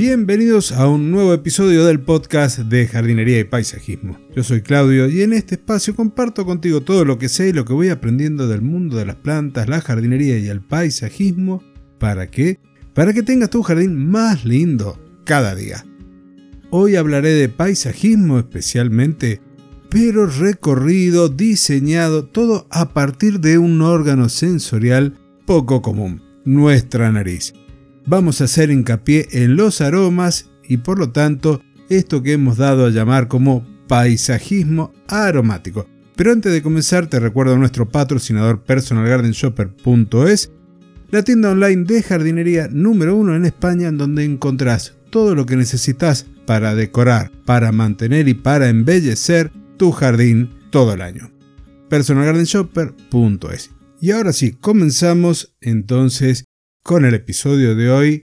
Bienvenidos a un nuevo episodio del podcast de jardinería y paisajismo. Yo soy Claudio y en este espacio comparto contigo todo lo que sé y lo que voy aprendiendo del mundo de las plantas, la jardinería y el paisajismo. ¿Para qué? Para que tengas tu jardín más lindo cada día. Hoy hablaré de paisajismo especialmente, pero recorrido, diseñado, todo a partir de un órgano sensorial poco común, nuestra nariz vamos a hacer hincapié en los aromas y por lo tanto esto que hemos dado a llamar como paisajismo aromático. Pero antes de comenzar te recuerdo a nuestro patrocinador personalgardenshopper.es, la tienda online de jardinería número uno en España en donde encontrás todo lo que necesitas para decorar, para mantener y para embellecer tu jardín todo el año. personalgardenshopper.es. Y ahora sí, comenzamos entonces con el episodio de hoy,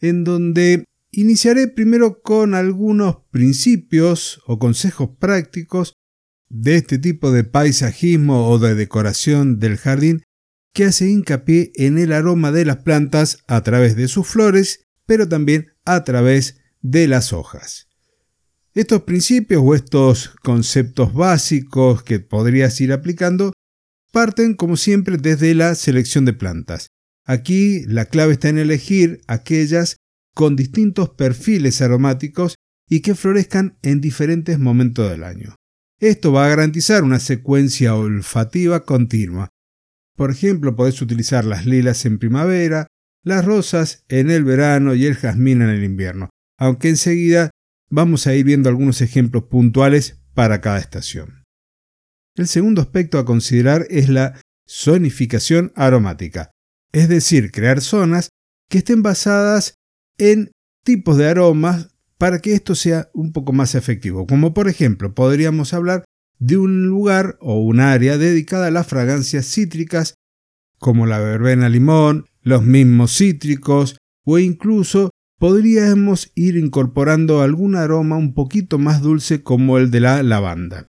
en donde iniciaré primero con algunos principios o consejos prácticos de este tipo de paisajismo o de decoración del jardín que hace hincapié en el aroma de las plantas a través de sus flores, pero también a través de las hojas. Estos principios o estos conceptos básicos que podrías ir aplicando parten como siempre desde la selección de plantas. Aquí la clave está en elegir aquellas con distintos perfiles aromáticos y que florezcan en diferentes momentos del año. Esto va a garantizar una secuencia olfativa continua. Por ejemplo, podés utilizar las lilas en primavera, las rosas en el verano y el jazmín en el invierno, aunque enseguida vamos a ir viendo algunos ejemplos puntuales para cada estación. El segundo aspecto a considerar es la zonificación aromática es decir, crear zonas que estén basadas en tipos de aromas para que esto sea un poco más efectivo. Como por ejemplo, podríamos hablar de un lugar o un área dedicada a las fragancias cítricas, como la verbena limón, los mismos cítricos, o incluso podríamos ir incorporando algún aroma un poquito más dulce como el de la lavanda.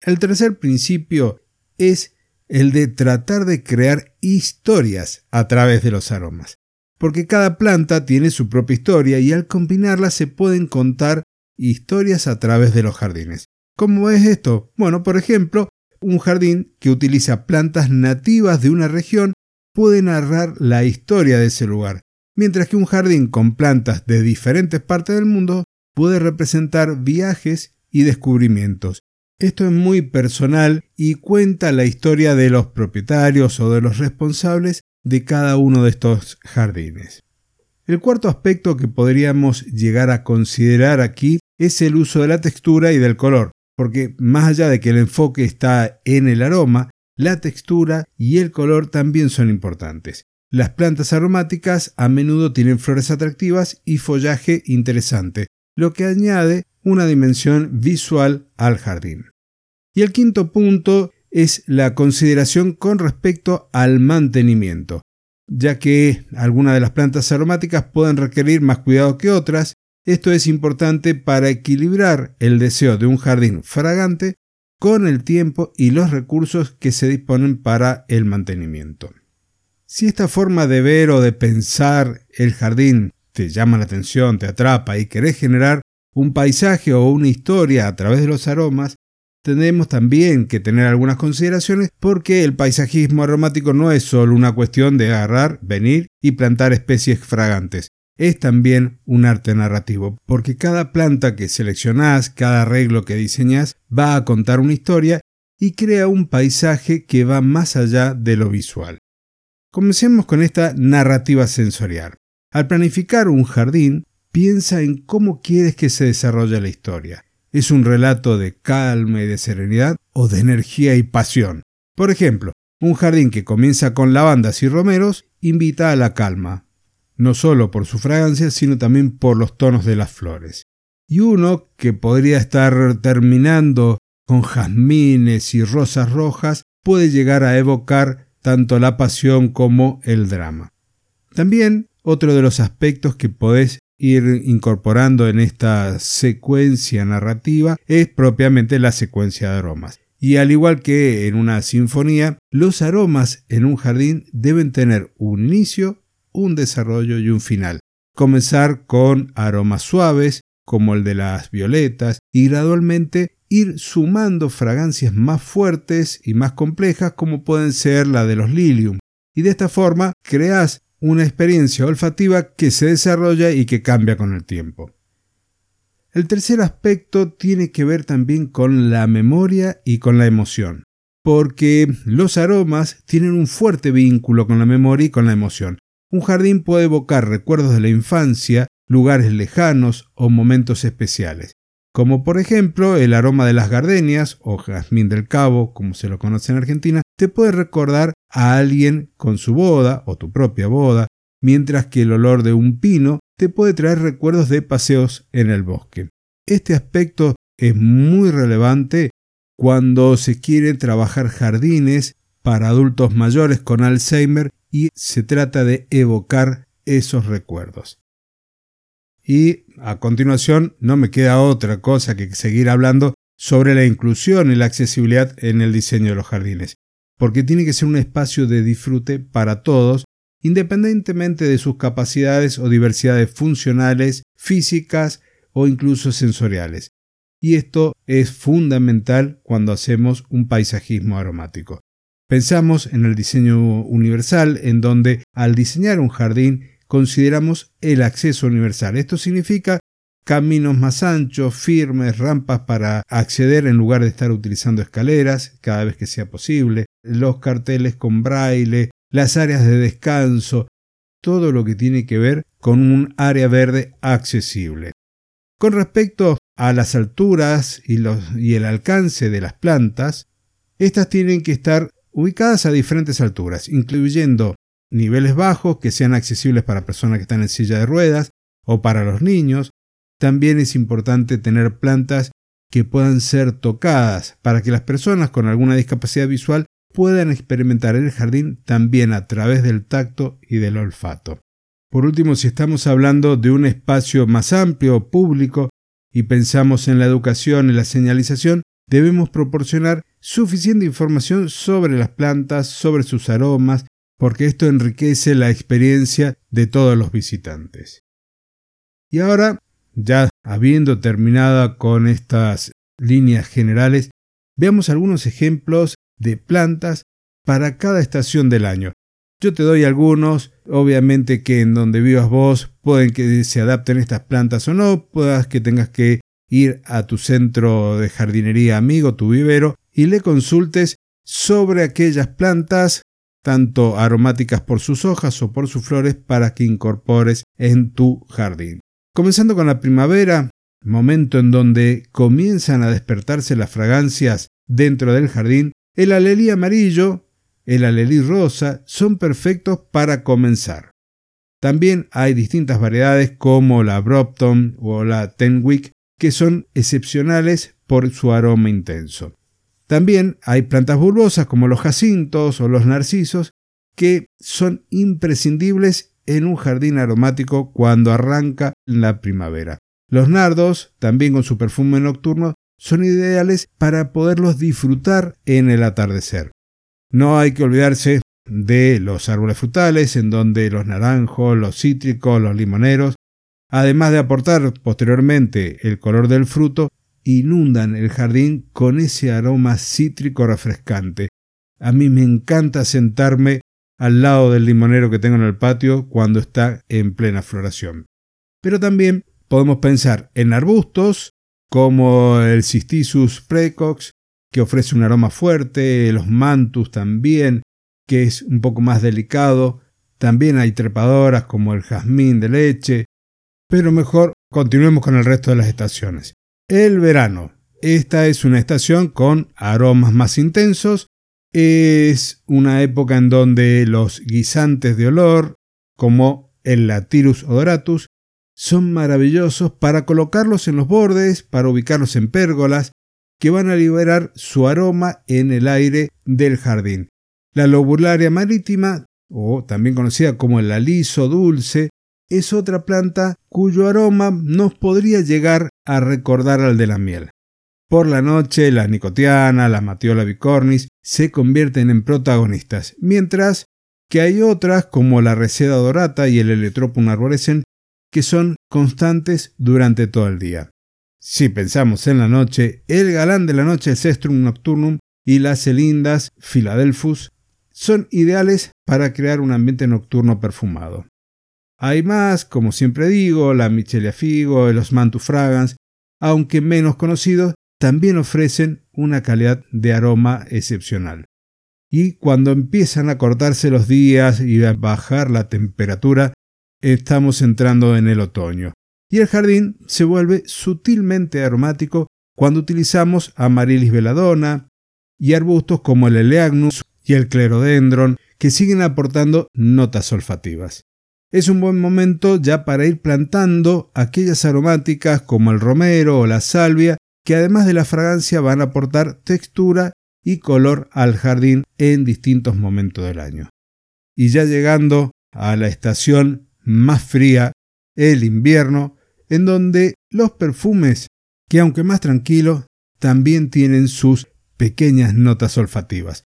El tercer principio es el de tratar de crear historias a través de los aromas. Porque cada planta tiene su propia historia y al combinarlas se pueden contar historias a través de los jardines. ¿Cómo es esto? Bueno, por ejemplo, un jardín que utiliza plantas nativas de una región puede narrar la historia de ese lugar, mientras que un jardín con plantas de diferentes partes del mundo puede representar viajes y descubrimientos, esto es muy personal y cuenta la historia de los propietarios o de los responsables de cada uno de estos jardines. El cuarto aspecto que podríamos llegar a considerar aquí es el uso de la textura y del color, porque más allá de que el enfoque está en el aroma, la textura y el color también son importantes. Las plantas aromáticas a menudo tienen flores atractivas y follaje interesante, lo que añade una dimensión visual al jardín. Y el quinto punto es la consideración con respecto al mantenimiento, ya que algunas de las plantas aromáticas pueden requerir más cuidado que otras. Esto es importante para equilibrar el deseo de un jardín fragante con el tiempo y los recursos que se disponen para el mantenimiento. Si esta forma de ver o de pensar el jardín te llama la atención, te atrapa y querés generar un paisaje o una historia a través de los aromas, tenemos también que tener algunas consideraciones porque el paisajismo aromático no es solo una cuestión de agarrar, venir y plantar especies fragantes. Es también un arte narrativo, porque cada planta que seleccionás, cada arreglo que diseñas, va a contar una historia y crea un paisaje que va más allá de lo visual. Comencemos con esta narrativa sensorial. Al planificar un jardín, piensa en cómo quieres que se desarrolle la historia. ¿Es un relato de calma y de serenidad o de energía y pasión? Por ejemplo, un jardín que comienza con lavandas y romeros invita a la calma, no solo por su fragancia, sino también por los tonos de las flores. Y uno que podría estar terminando con jazmines y rosas rojas puede llegar a evocar tanto la pasión como el drama. También otro de los aspectos que podés ir incorporando en esta secuencia narrativa es propiamente la secuencia de aromas. Y al igual que en una sinfonía, los aromas en un jardín deben tener un inicio, un desarrollo y un final. comenzar con aromas suaves, como el de las violetas, y gradualmente ir sumando fragancias más fuertes y más complejas, como pueden ser la de los lilium. Y de esta forma creas una experiencia olfativa que se desarrolla y que cambia con el tiempo. El tercer aspecto tiene que ver también con la memoria y con la emoción, porque los aromas tienen un fuerte vínculo con la memoria y con la emoción. Un jardín puede evocar recuerdos de la infancia, lugares lejanos o momentos especiales, como por ejemplo el aroma de las gardenias o jazmín del cabo, como se lo conoce en Argentina, te puede recordar a alguien con su boda o tu propia boda, mientras que el olor de un pino te puede traer recuerdos de paseos en el bosque. Este aspecto es muy relevante cuando se quiere trabajar jardines para adultos mayores con Alzheimer y se trata de evocar esos recuerdos. Y a continuación no me queda otra cosa que seguir hablando sobre la inclusión y la accesibilidad en el diseño de los jardines, porque tiene que ser un espacio de disfrute para todos, independientemente de sus capacidades o diversidades funcionales, físicas o incluso sensoriales. Y esto es fundamental cuando hacemos un paisajismo aromático. Pensamos en el diseño universal, en donde al diseñar un jardín consideramos el acceso universal. Esto significa caminos más anchos, firmes, rampas para acceder en lugar de estar utilizando escaleras cada vez que sea posible, los carteles con braille, las áreas de descanso, todo lo que tiene que ver con un área verde accesible. Con respecto a las alturas y, el alcance de las plantas, estas tienen que estar ubicadas a diferentes alturas, incluyendo niveles bajos que sean accesibles para personas que están en silla de ruedas o para los niños. También es importante tener plantas que puedan ser tocadas para que las personas con alguna discapacidad visual puedan experimentar el jardín también a través del tacto y del olfato. Por último, si estamos hablando de un espacio más amplio, público, y pensamos en la educación y la señalización, debemos proporcionar suficiente información sobre las plantas, sobre sus aromas, porque esto enriquece la experiencia de todos los visitantes. Y ahora, ya habiendo terminado con estas líneas generales, veamos algunos ejemplos de plantas para cada estación del año. Yo te doy algunos, obviamente que en donde vivas vos pueden que se adapten estas plantas o no, puedas que tengas que ir a tu centro de jardinería amigo, tu vivero, y le consultes sobre aquellas plantas, tanto aromáticas por sus hojas o por sus flores, para que incorpores en tu jardín. Comenzando con la primavera, momento en donde comienzan a despertarse las fragancias dentro del jardín, el alelí amarillo, el alelí rosa son perfectos para comenzar. También hay distintas variedades como la Brompton o la Tenwick que son excepcionales por su aroma intenso. También hay plantas bulbosas como los jacintos o los narcisos que son imprescindibles en un jardín aromático cuando arranca la primavera. Los nardos, también con su perfume nocturno, son ideales para poderlos disfrutar en el atardecer. No hay que olvidarse de los árboles frutales, en donde los naranjos, los cítricos, los limoneros además de aportar posteriormente el color del fruto, inundan el jardín con ese aroma cítrico refrescante. A mí me encanta sentarme al lado del limonero que tengo en el patio cuando está en plena floración. Pero también podemos pensar en arbustos como el Cistisus precox, que ofrece un aroma fuerte, los mantus también, que es un poco más delicado. También hay trepadoras como el jazmín de leche, pero mejor continuemos con el resto de las estaciones. El verano. Esta es una estación con aromas más intensos. Es una época en donde los guisantes de olor, como el Latirus odoratus, son maravillosos para colocarlos en los bordes, para ubicarlos en pérgolas, que van a liberar su aroma en el aire del jardín. La lobularia marítima, o también conocida como el aliso dulce, es otra planta cuyo aroma nos podría llegar a recordar al de la miel. Por la noche, la nicotiana, la matiola bicornis se convierten en protagonistas, mientras que hay otras como la reseda dorata y el Eletropum arborescens que son constantes durante todo el día. Si pensamos en la noche, el galán de la noche, el Cestrum Nocturnum y las celindas Philadelphus son ideales para crear un ambiente nocturno perfumado. Hay más, como siempre digo, la Michelia Figo, los Mantu Fragans, aunque menos conocidos, también ofrecen una calidad de aroma excepcional. Y cuando empiezan a cortarse los días y a bajar la temperatura, estamos entrando en el otoño. Y el jardín se vuelve sutilmente aromático cuando utilizamos Amaryllis veladona y arbustos como el Eleagnus y el Clerodendron que siguen aportando notas olfativas. Es un buen momento ya para ir plantando aquellas aromáticas como el romero o la salvia que además de la fragancia van a aportar textura y color al jardín en distintos momentos del año. Y ya llegando a la estación más fría, el invierno, en donde los perfumes, que aunque más tranquilos, también tienen sus pequeñas notas olfativas.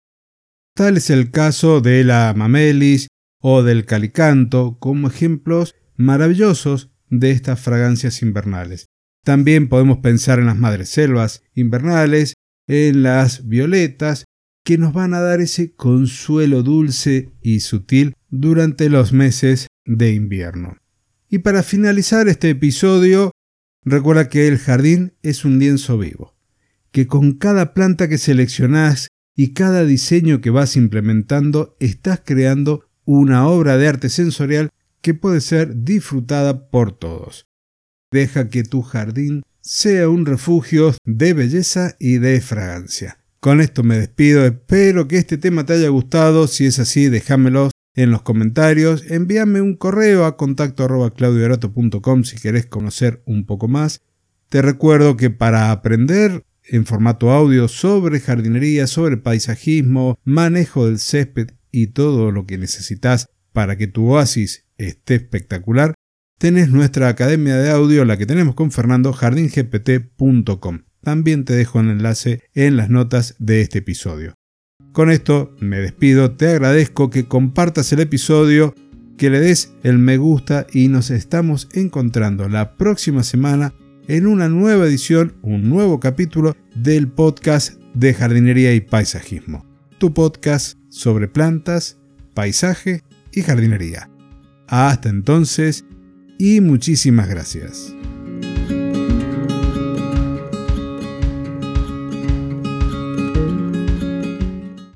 Tal es el caso de la mamelis o del calicanto como ejemplos maravillosos de estas fragancias invernales. También podemos pensar en las madreselvas invernales, en las violetas, que nos van a dar ese consuelo dulce y sutil durante los meses de invierno. Y para finalizar este episodio, recuerda que el jardín es un lienzo vivo, que con cada planta que seleccionás y cada diseño que vas implementando estás creando una obra de arte sensorial que puede ser disfrutada por todos. Deja que tu jardín sea un refugio de belleza y de fragancia. Con esto me despido, espero que este tema te haya gustado, si es así déjamelo en los comentarios, envíame un correo a contacto si querés conocer un poco más. Te recuerdo que para aprender en formato audio sobre jardinería, sobre paisajismo, manejo del césped y todo lo que necesitas para que tu oasis esté espectacular, tenés nuestra academia de audio, la que tenemos con Fernando, jardingpt.com. También te dejo el enlace en las notas de este episodio. Con esto me despido, te agradezco que compartas el episodio, que le des el me gusta y nos estamos encontrando la próxima semana en una nueva edición, un nuevo capítulo del podcast de jardinería y paisajismo. Tu podcast sobre plantas, paisaje y jardinería. Hasta entonces, y muchísimas gracias.